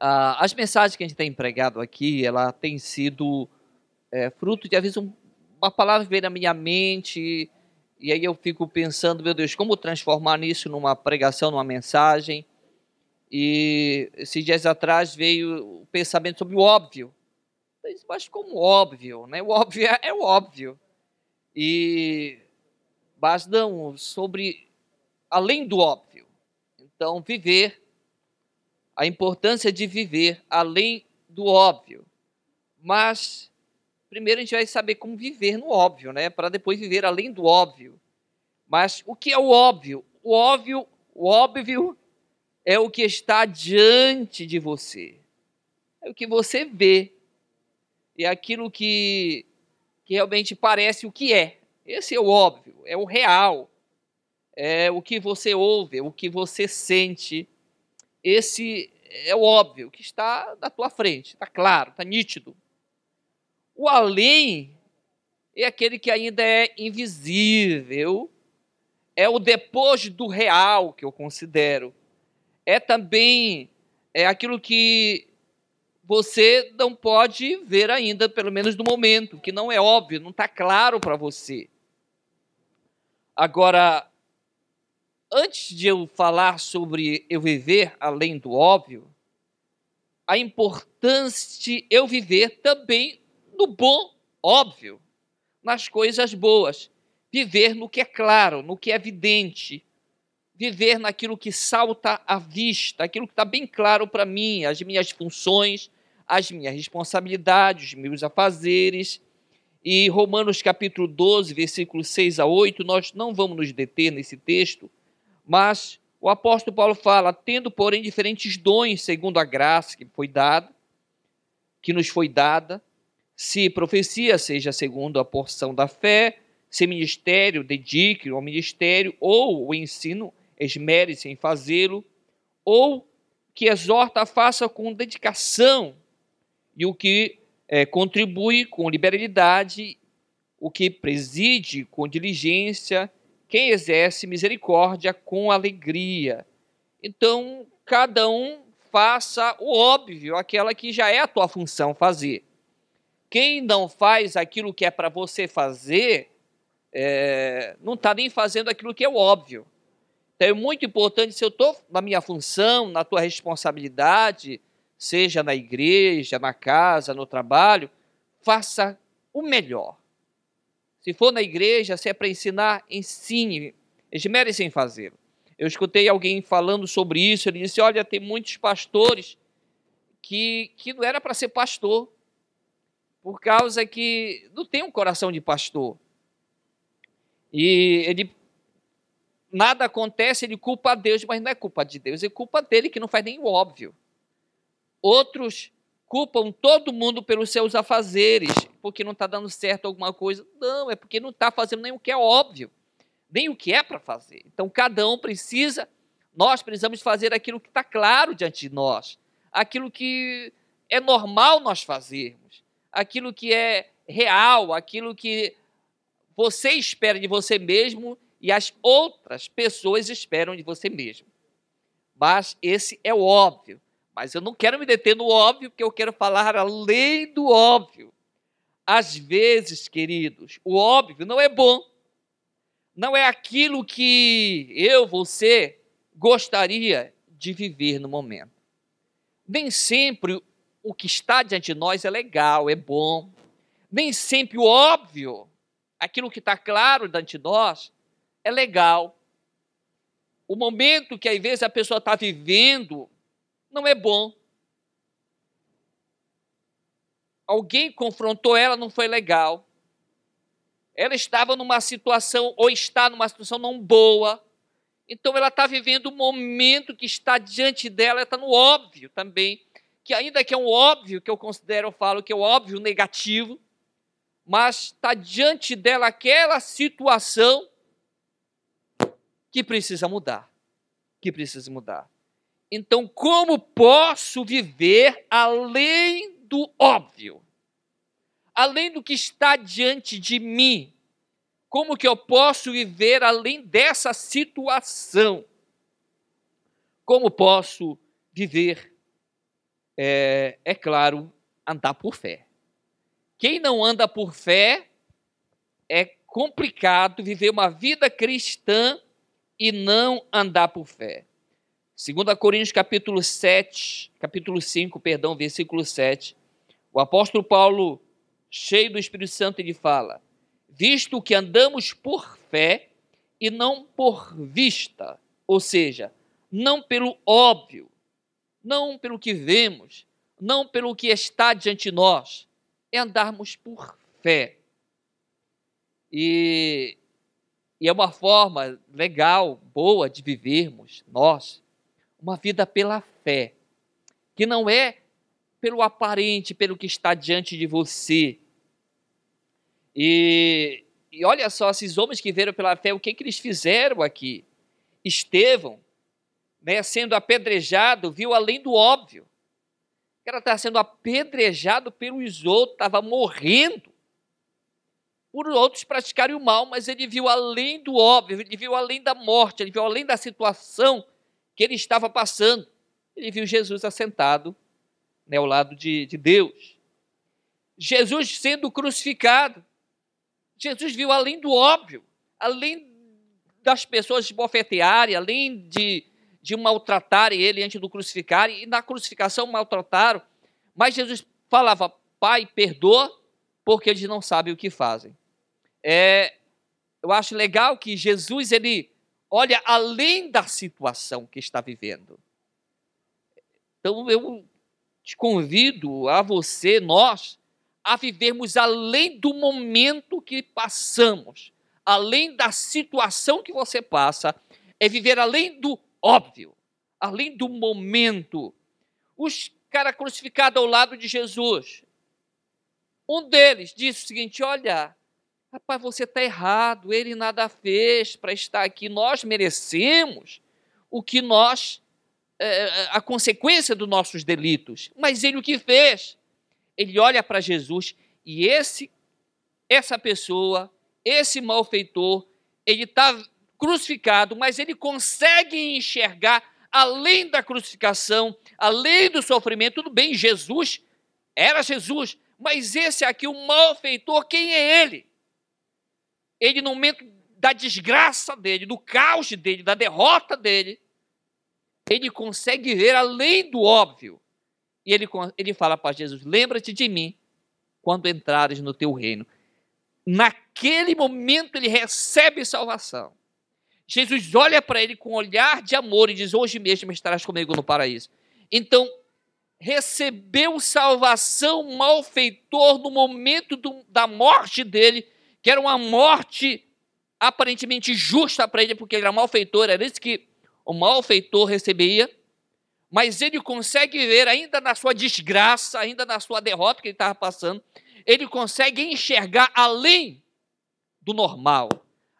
Ah, as mensagens que a gente tem empregado aqui, ela tem sido é, fruto de, às vezes, um, uma palavra veio na minha mente, e aí eu fico pensando, meu Deus, como transformar isso numa pregação, numa mensagem. E esses dias atrás veio o pensamento sobre o óbvio. Mas como óbvio, né? O óbvio é, é o óbvio. E mas não, sobre além do óbvio. Então, viver, a importância de viver além do óbvio. Mas, primeiro a gente vai saber como viver no óbvio, né? Para depois viver além do óbvio. Mas o que é o óbvio? O óbvio, o óbvio é o que está diante de você. É o que você vê. É aquilo que, que realmente parece o que é. Esse é o óbvio, é o real é o que você ouve, é o que você sente. Esse é o óbvio, que está na tua frente, está claro, está nítido. O além é aquele que ainda é invisível, é o depois do real que eu considero. É também é aquilo que você não pode ver ainda, pelo menos no momento, que não é óbvio, não está claro para você. Agora, antes de eu falar sobre eu viver além do óbvio, a importância de eu viver também no bom óbvio, nas coisas boas, viver no que é claro, no que é evidente, viver naquilo que salta à vista, aquilo que está bem claro para mim, as minhas funções, as minhas responsabilidades, os meus afazeres. E Romanos capítulo 12, versículos 6 a 8, nós não vamos nos deter nesse texto, mas o apóstolo Paulo fala, tendo, porém, diferentes dons segundo a graça que foi dada, que nos foi dada, se profecia seja segundo a porção da fé, se ministério dedique ao ministério, ou o ensino esmere-se em fazê-lo, ou que exorta faça com dedicação, e o que é, contribui com liberalidade, o que preside com diligência, quem exerce misericórdia com alegria. Então, cada um faça o óbvio, aquela que já é a tua função fazer. Quem não faz aquilo que é para você fazer, é, não está nem fazendo aquilo que é o óbvio. Então é muito importante, se eu estou na minha função, na tua responsabilidade, seja na igreja, na casa, no trabalho, faça o melhor. Se for na igreja, se é para ensinar, ensine. Eles merecem fazê-lo. Eu escutei alguém falando sobre isso. Ele disse: Olha, tem muitos pastores que, que não era para ser pastor, por causa que não tem um coração de pastor. E ele nada acontece, ele culpa a Deus, mas não é culpa de Deus, é culpa dele que não faz nem o óbvio. Outros culpam todo mundo pelos seus afazeres, porque não está dando certo alguma coisa. Não, é porque não está fazendo nem o que é óbvio, nem o que é para fazer. Então, cada um precisa, nós precisamos fazer aquilo que está claro diante de nós, aquilo que é normal nós fazermos, aquilo que é real, aquilo que você espera de você mesmo e as outras pessoas esperam de você mesmo. Mas esse é o óbvio. Mas eu não quero me deter no óbvio, porque eu quero falar além do óbvio. Às vezes, queridos, o óbvio não é bom. Não é aquilo que eu, você, gostaria de viver no momento. Nem sempre o que está diante de nós é legal, é bom. Nem sempre o óbvio, aquilo que está claro diante de nós, é legal. O momento que às vezes a pessoa está vivendo não é bom. Alguém confrontou ela, não foi legal. Ela estava numa situação, ou está numa situação não boa. Então ela está vivendo um momento que está diante dela, ela está no óbvio também. Que ainda que é um óbvio, que eu considero, eu falo que é o um óbvio negativo, mas está diante dela aquela situação que precisa mudar. Que precisa mudar. Então, como posso viver além do óbvio? Além do que está diante de mim? Como que eu posso viver além dessa situação? Como posso viver é, é claro, andar por fé. Quem não anda por fé é complicado viver uma vida cristã e não andar por fé. 2 Coríntios capítulo 7, capítulo 5, perdão, versículo 7. O apóstolo Paulo, cheio do Espírito Santo, ele fala: "Visto que andamos por fé e não por vista", ou seja, não pelo óbvio, não pelo que vemos, não pelo que está diante de nós, é andarmos por fé. E, e é uma forma legal, boa de vivermos nós uma vida pela fé, que não é pelo aparente, pelo que está diante de você. E, e olha só, esses homens que veram pela fé, o que, que eles fizeram aqui? Estevão, né, sendo apedrejado, viu além do óbvio. O cara estava sendo apedrejado pelos outros, estava morrendo por outros praticarem o mal, mas ele viu além do óbvio, ele viu além da morte, ele viu além da situação que ele estava passando. Ele viu Jesus assentado né, ao lado de, de Deus. Jesus sendo crucificado. Jesus viu além do óbvio, além das pessoas bofetearem, além de, de maltratarem ele antes do crucificar, e na crucificação maltrataram, mas Jesus falava, Pai, perdoa, porque eles não sabem o que fazem. É, eu acho legal que Jesus ele olha além da situação que está vivendo. Então eu te convido a você, nós, a vivermos além do momento que passamos, além da situação que você passa, é viver além do óbvio, além do momento. Os caras crucificados ao lado de Jesus, um deles disse o seguinte: Olha, Rapaz, você está errado, ele nada fez para estar aqui. Nós merecemos o que nós, é, é, a consequência dos nossos delitos. Mas ele o que fez? Ele olha para Jesus e esse, essa pessoa, esse malfeitor, ele está crucificado, mas ele consegue enxergar além da crucificação, além do sofrimento. Tudo bem, Jesus era Jesus, mas esse aqui, o malfeitor, quem é ele? Ele no momento da desgraça dele, do caos dele, da derrota dele, ele consegue ver além do óbvio. E ele, ele fala para Jesus: Lembra-te de mim quando entrares no teu reino. Naquele momento ele recebe salvação. Jesus olha para ele com um olhar de amor e diz: Hoje mesmo estarás comigo no paraíso. Então, recebeu salvação malfeitor no momento do, da morte dele que era uma morte aparentemente justa para ele, porque ele era malfeitor, era isso que o malfeitor receberia, mas ele consegue ver, ainda na sua desgraça, ainda na sua derrota que ele estava passando, ele consegue enxergar além do normal,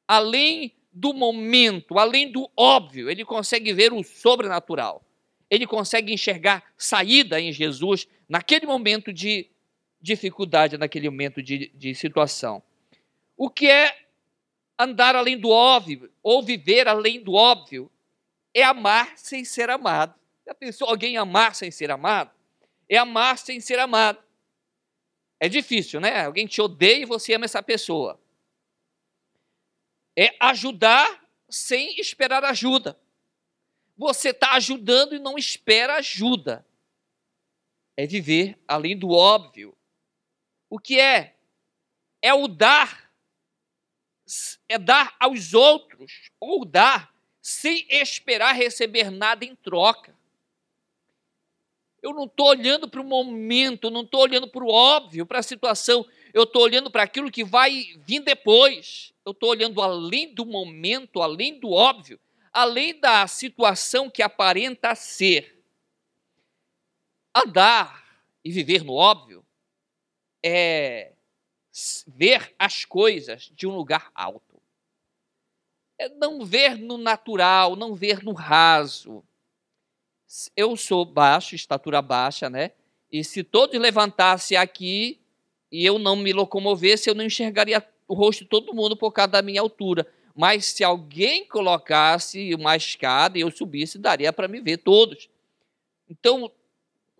além do momento, além do óbvio, ele consegue ver o sobrenatural. Ele consegue enxergar saída em Jesus naquele momento de dificuldade, naquele momento de, de situação. O que é andar além do óbvio ou viver além do óbvio? É amar sem ser amado. Já pensou alguém amar sem ser amado? É amar sem ser amado. É difícil, né? Alguém te odeia e você ama essa pessoa. É ajudar sem esperar ajuda. Você está ajudando e não espera ajuda. É viver além do óbvio. O que é? É o dar é dar aos outros, ou dar sem esperar receber nada em troca. Eu não estou olhando para o momento, não estou olhando para o óbvio, para a situação, eu estou olhando para aquilo que vai vir depois. Eu estou olhando além do momento, além do óbvio, além da situação que aparenta ser. Andar e viver no óbvio é ver as coisas de um lugar alto. É não ver no natural, não ver no raso. Eu sou baixo, estatura baixa, né? E se todos levantassem aqui e eu não me locomovesse, eu não enxergaria o rosto de todo mundo por causa da minha altura. Mas se alguém colocasse uma escada e eu subisse, daria para me ver todos. Então,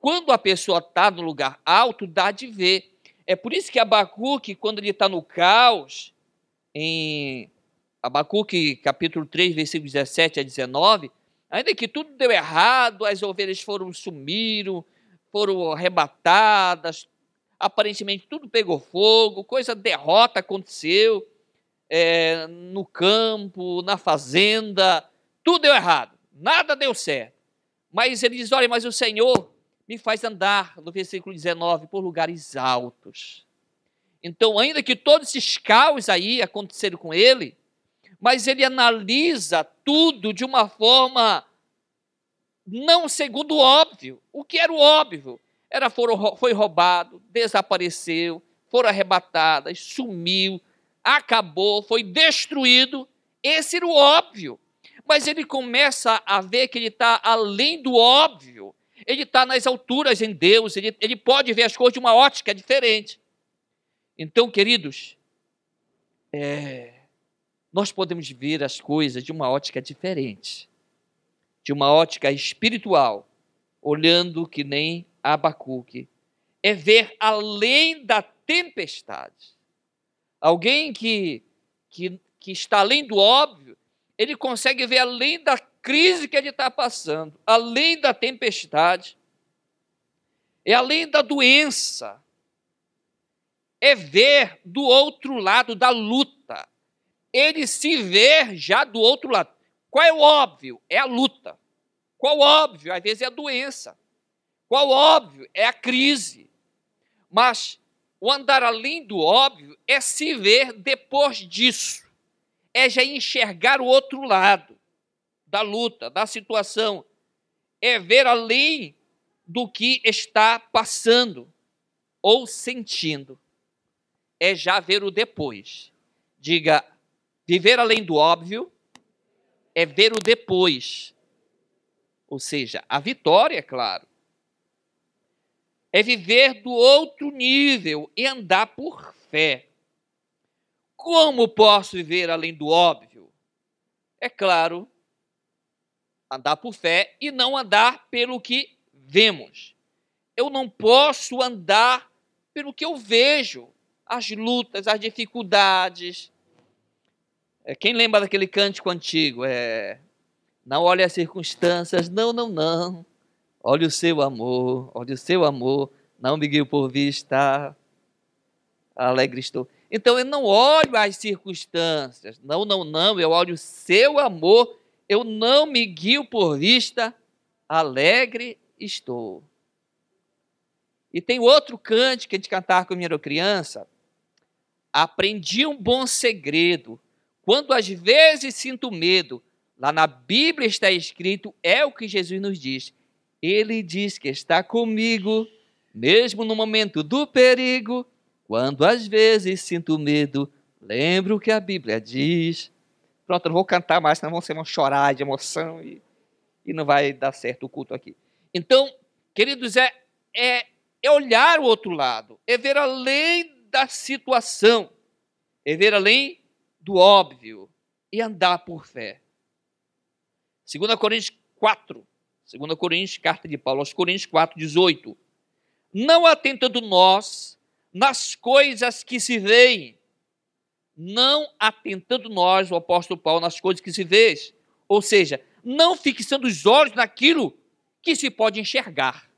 Quando a pessoa está no lugar alto, dá de ver. É por isso que Abacuque, quando ele está no caos, em Abacuque capítulo 3, versículos 17 a 19, ainda que tudo deu errado, as ovelhas foram sumiram, foram arrebatadas, aparentemente tudo pegou fogo, coisa derrota aconteceu é, no campo, na fazenda, tudo deu errado, nada deu certo. Mas ele diz: olha, mas o Senhor me faz andar, no versículo 19, por lugares altos. Então, ainda que todos esses caos aí aconteceram com ele, mas ele analisa tudo de uma forma não segundo o óbvio. O que era o óbvio? Era foi roubado, desapareceu, foram arrebatadas, sumiu, acabou, foi destruído. Esse era o óbvio. Mas ele começa a ver que ele está além do óbvio. Ele está nas alturas em Deus, ele, ele pode ver as coisas de uma ótica diferente. Então, queridos, é, nós podemos ver as coisas de uma ótica diferente, de uma ótica espiritual, olhando que nem Abacuque. É ver além da tempestade. Alguém que, que, que está além do óbvio, ele consegue ver além da crise que ele está passando, além da tempestade, é além da doença, é ver do outro lado da luta. Ele se vê já do outro lado. Qual é o óbvio? É a luta. Qual o óbvio? Às vezes é a doença. Qual o óbvio? É a crise. Mas o andar além do óbvio é se ver depois disso. É já enxergar o outro lado da luta, da situação. É ver além do que está passando ou sentindo é já ver o depois. Diga, viver além do óbvio é ver o depois. Ou seja, a vitória, é claro. É viver do outro nível e andar por fé. Como posso viver além do óbvio? É claro, andar por fé e não andar pelo que vemos. Eu não posso andar pelo que eu vejo as lutas, as dificuldades. É, quem lembra daquele cântico antigo? É, não olhe as circunstâncias, não, não, não. Olhe o seu amor, olhe o seu amor, não me guio por vista, alegre estou. Então eu não olho as circunstâncias, não, não, não, eu olho o seu amor, eu não me guio por vista, alegre estou. E tem outro cântico que a gente cantava quando era criança, aprendi um bom segredo. Quando às vezes sinto medo, lá na Bíblia está escrito, é o que Jesus nos diz. Ele diz que está comigo, mesmo no momento do perigo. Quando às vezes sinto medo, lembro o que a Bíblia diz. Pronto, não vou cantar mais, senão vão chorar de emoção e, e não vai dar certo o culto aqui. Então, queridos, é, é, é olhar o outro lado, é ver além da situação, é ver além do óbvio e andar por fé. 2 Coríntios 4, 2 Coríntios, carta de Paulo aos Coríntios 4, 18. Não atentando nós nas coisas que se veem, não atentando nós, o apóstolo Paulo, nas coisas que se vê, ou seja, não fixando os olhos naquilo que se pode enxergar.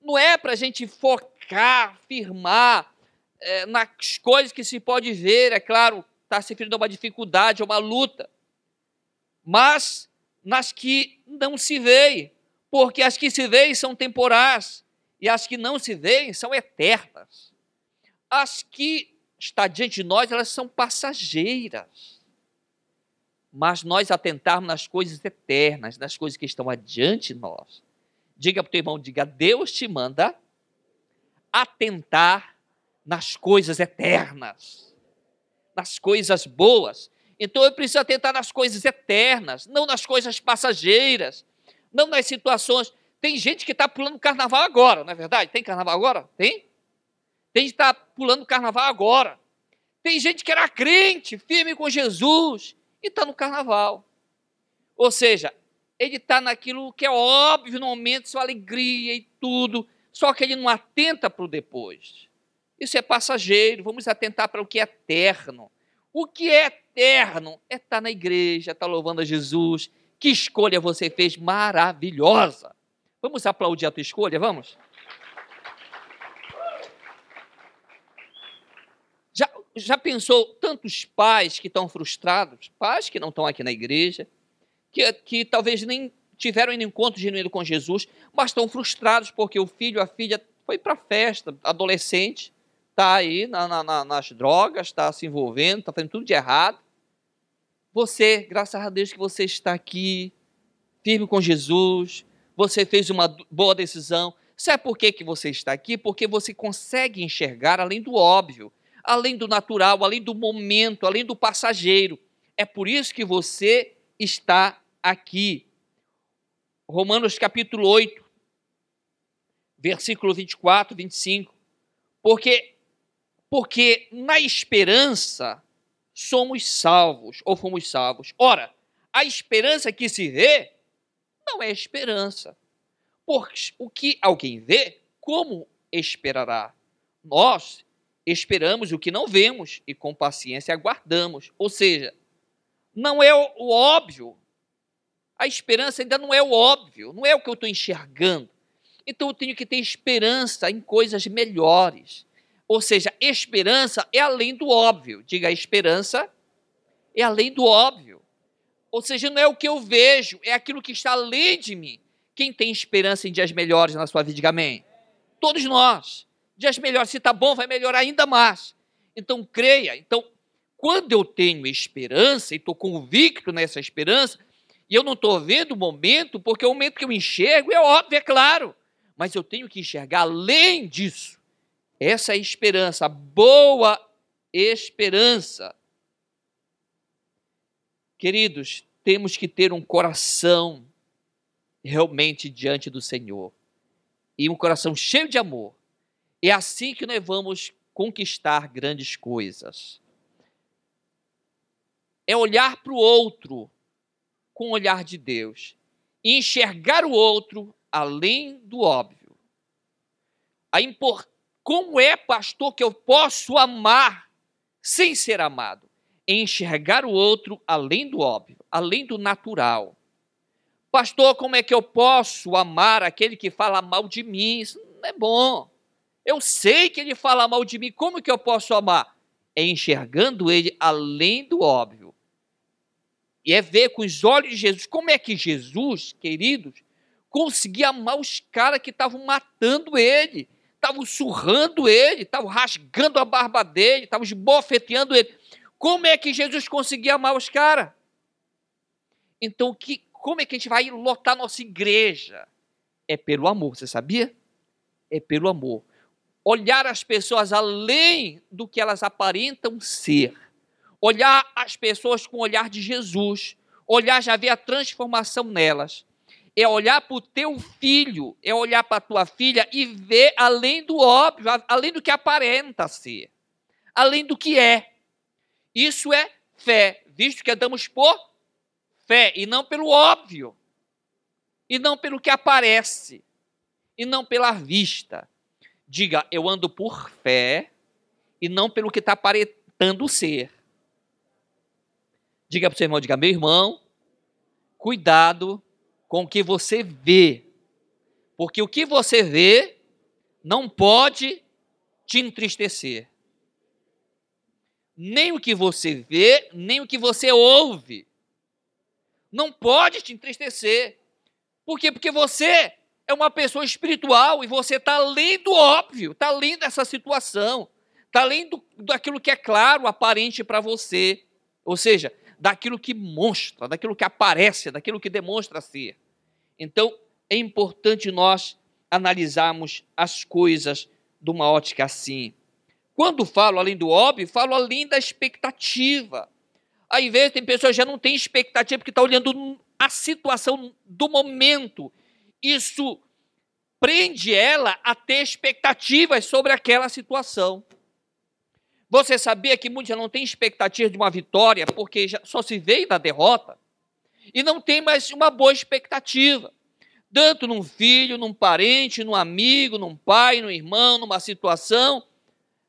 Não é para a gente focar, firmar é, nas coisas que se pode ver, é claro, está se referindo a uma dificuldade, a uma luta, mas nas que não se veem, porque as que se veem são temporais e as que não se veem são eternas. As que está diante de nós, elas são passageiras. Mas nós atentarmos nas coisas eternas, nas coisas que estão adiante de nós. Diga para o teu irmão, diga, Deus te manda atentar nas coisas eternas, nas coisas boas. Então eu preciso atentar nas coisas eternas, não nas coisas passageiras, não nas situações. Tem gente que está pulando carnaval agora, não é verdade? Tem carnaval agora? Tem? Tem gente que está pulando carnaval agora. Tem gente que era crente, firme com Jesus, e está no carnaval. Ou seja, ele está naquilo que é óbvio no momento, sua alegria e tudo, só que ele não atenta para o depois. Isso é passageiro, vamos atentar para o que é eterno. O que é eterno é estar tá na igreja, estar tá louvando a Jesus. Que escolha você fez maravilhosa! Vamos aplaudir a tua escolha, vamos? Já, pensou tantos pais que estão frustrados, pais que não estão aqui na igreja, que, que talvez nem tiveram um encontro genuíno com Jesus, mas estão frustrados porque o filho, a filha foi para a festa, adolescente, está aí na, na, nas drogas, está se envolvendo, está fazendo tudo de errado. Você, graças a Deus que você está aqui, firme com Jesus, você fez uma boa decisão. Sabe por que, que você está aqui? Porque você consegue enxergar além do óbvio, além do natural, além do momento, além do passageiro. É por isso que você está aqui. Romanos capítulo 8, versículo 24, 25. Porque, porque na esperança somos salvos, ou fomos salvos. Ora, a esperança que se vê não é esperança. Porque o que alguém vê, como esperará? Nós esperamos o que não vemos e com paciência aguardamos. Ou seja, não é o óbvio. A esperança ainda não é o óbvio, não é o que eu estou enxergando. Então eu tenho que ter esperança em coisas melhores. Ou seja, esperança é além do óbvio. Diga, esperança é além do óbvio. Ou seja, não é o que eu vejo, é aquilo que está além de mim. Quem tem esperança em dias melhores na sua vida, diga amém. Todos nós. Dias melhores, se está bom, vai melhorar ainda mais. Então, creia. Então, quando eu tenho esperança e estou convicto nessa esperança, e eu não estou vendo o momento, porque o momento que eu enxergo é óbvio, é claro. Mas eu tenho que enxergar além disso. Essa é esperança, a boa esperança. Queridos, temos que ter um coração realmente diante do Senhor e um coração cheio de amor. É assim que nós vamos conquistar grandes coisas. É olhar para o outro com o olhar de Deus e enxergar o outro além do óbvio. A. Como é, pastor, que eu posso amar sem ser amado? enxergar o outro além do óbvio, além do natural. Pastor, como é que eu posso amar aquele que fala mal de mim? Isso não é bom. Eu sei que ele fala mal de mim, como que eu posso amar? É enxergando ele além do óbvio. E é ver com os olhos de Jesus. Como é que Jesus, queridos, conseguia amar os caras que estavam matando ele, estavam surrando ele, estavam rasgando a barba dele, estavam esbofeteando ele. Como é que Jesus conseguia amar os caras? Então, que, como é que a gente vai lotar nossa igreja? É pelo amor, você sabia? É pelo amor. Olhar as pessoas além do que elas aparentam ser. Olhar as pessoas com o olhar de Jesus. Olhar, já ver a transformação nelas. É olhar para o teu filho, é olhar para a tua filha e ver além do óbvio, além do que aparenta ser, além do que é. Isso é fé, visto que andamos por fé e não pelo óbvio, e não pelo que aparece, e não pela vista. Diga, eu ando por fé e não pelo que está aparentando ser. Diga para o seu irmão, diga, meu irmão, cuidado com o que você vê, porque o que você vê não pode te entristecer nem o que você vê, nem o que você ouve. Não pode te entristecer. Por quê? Porque você é uma pessoa espiritual e você está além do óbvio, está além dessa situação, está além daquilo que é claro, aparente para você. Ou seja, daquilo que mostra, daquilo que aparece, daquilo que demonstra ser. Então, é importante nós analisarmos as coisas de uma ótica assim. Quando falo além do óbvio, falo além da expectativa. Aí vezes tem pessoas que já não têm expectativa porque está olhando a situação do momento. Isso prende ela a ter expectativas sobre aquela situação. Você sabia que muitos já não têm expectativa de uma vitória porque já só se veio da derrota? e não tem mais uma boa expectativa. Tanto num filho, num parente, num amigo, num pai, num irmão, numa situação.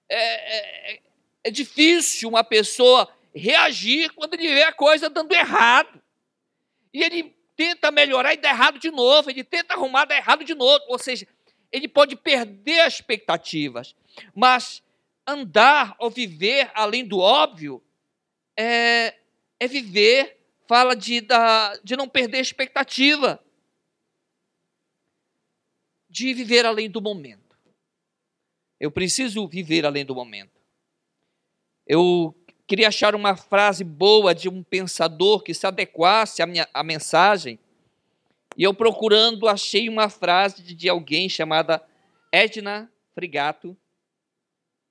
É, é, é difícil uma pessoa reagir quando ele vê a coisa dando errado. E ele tenta melhorar e dá errado de novo, ele tenta arrumar, dá errado de novo. Ou seja, ele pode perder as expectativas. Mas andar ou viver além do óbvio é, é viver, fala de, da, de não perder a expectativa, de viver além do momento. Eu preciso viver além do momento. Eu queria achar uma frase boa de um pensador que se adequasse à, minha, à mensagem. E eu procurando, achei uma frase de, alguém chamada Edna Frigato.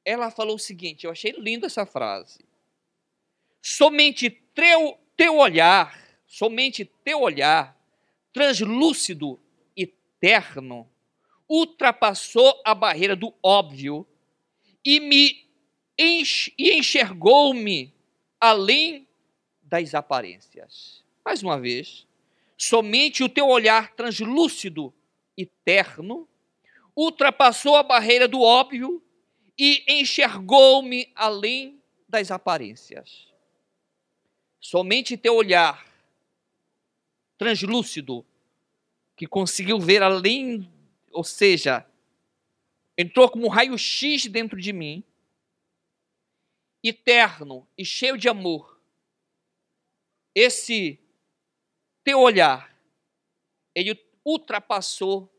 Ela falou o seguinte: eu achei linda essa frase. Somente teu, teu olhar, somente teu olhar, translúcido e terno, ultrapassou a barreira do óbvio e me e enxergou-me além das aparências. Mais uma vez, somente o teu olhar translúcido e terno ultrapassou a barreira do óbvio e enxergou-me além das aparências. Somente teu olhar translúcido, que conseguiu ver além, ou seja, entrou como um raio-x dentro de mim, eterno e cheio de amor. Esse teu olhar, ele ultrapassou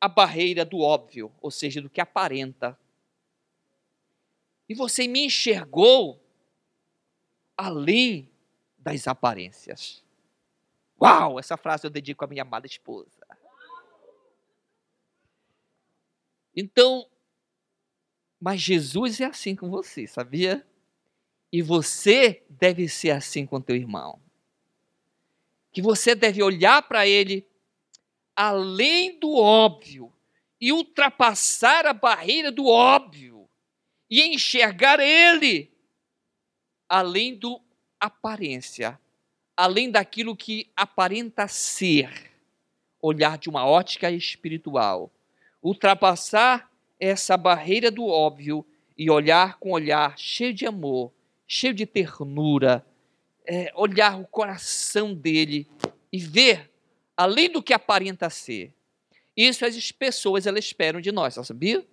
a barreira do óbvio, ou seja, do que aparenta. E você me enxergou além das aparências. Uau, essa frase eu dedico à minha amada esposa. Então, mas Jesus é assim com você, sabia? E você deve ser assim com teu irmão. Que você deve olhar para ele além do óbvio e ultrapassar a barreira do óbvio e enxergar ele além do aparência, além daquilo que aparenta ser, olhar de uma ótica espiritual, ultrapassar essa barreira do óbvio e olhar com olhar cheio de amor, cheio de ternura, é, olhar o coração dele e ver além do que aparenta ser. Isso as pessoas elas esperam de nós, sabia?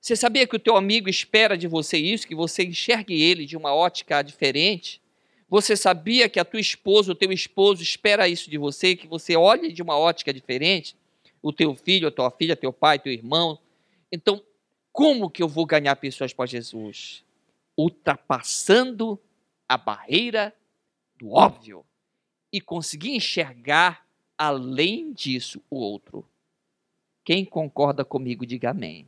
Você sabia que o teu amigo espera de você isso, que você enxergue ele de uma ótica diferente? Você sabia que a tua esposa, o teu esposo espera isso de você, que você olhe de uma ótica diferente? O teu filho, a tua filha, teu pai, teu irmão. Então, como que eu vou ganhar pessoas para Jesus? Ultrapassando a barreira do óbvio e conseguir enxergar além disso o outro. Quem concorda comigo, diga amém.